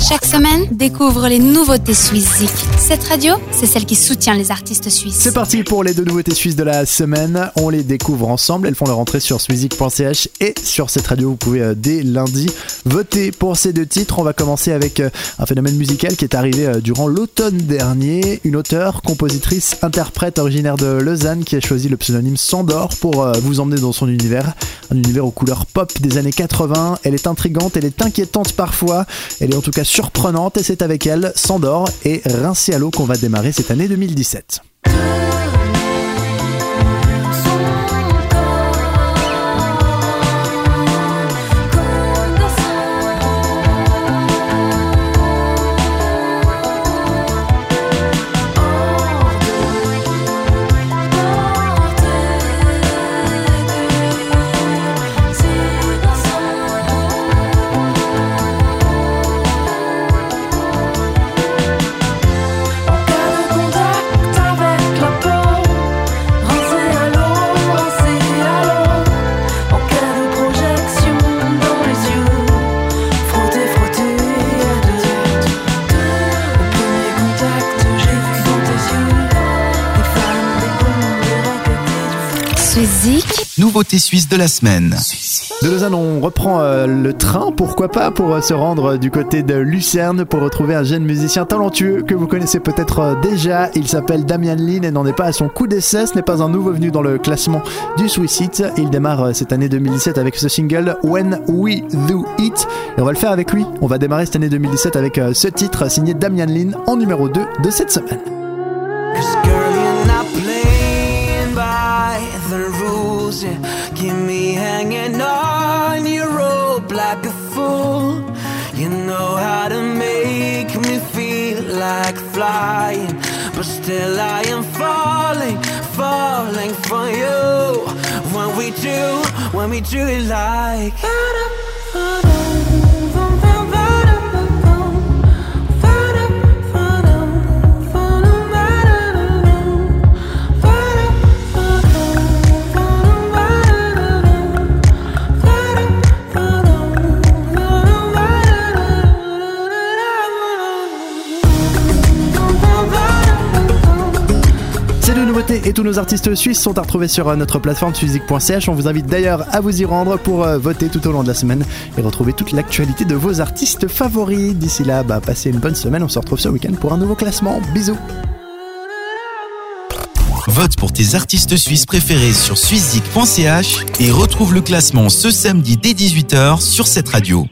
Chaque semaine, découvre les nouveautés suisses Cette radio, c'est celle qui soutient les artistes suisses. C'est parti pour les deux nouveautés suisses de la semaine. On les découvre ensemble. Elles font leur entrée sur swizik.ch et sur cette radio. Vous pouvez euh, dès lundi voter pour ces deux titres. On va commencer avec euh, un phénomène musical qui est arrivé euh, durant l'automne dernier. Une auteure, compositrice, interprète originaire de Lausanne qui a choisi le pseudonyme Sandor pour vous emmener dans son univers. Un univers aux couleurs pop des années 80. Elle est intrigante, elle est inquiétante parfois. Elle est en tout cas surprenante et c'est avec elle, Sandor et l'eau qu'on va démarrer cette année 2017. Nouveauté suisse de la semaine. De Lausanne, on reprend euh, le train, pourquoi pas, pour euh, se rendre du côté de Lucerne pour retrouver un jeune musicien talentueux que vous connaissez peut-être euh, déjà. Il s'appelle Damian Lin et n'en est pas à son coup d'essai. Ce n'est pas un nouveau venu dans le classement du Suicide. Il démarre cette année 2017 avec ce single When We Do It. Et on va le faire avec lui. On va démarrer cette année 2017 avec ce titre signé Damian Lin en numéro 2 de cette semaine. Keep me hanging on your rope like a fool. You know how to make me feel like flying, but still I am falling, falling for you. When we do, when we do it like. Et tous nos artistes suisses sont à retrouver sur euh, notre plateforme music.ch. On vous invite d'ailleurs à vous y rendre pour euh, voter tout au long de la semaine et retrouver toute l'actualité de vos artistes favoris. D'ici là, bah, passez une bonne semaine. On se retrouve ce week-end pour un nouveau classement. Bisous. Vote pour tes artistes suisses préférés sur suizik.ch et retrouve le classement ce samedi dès 18h sur cette radio.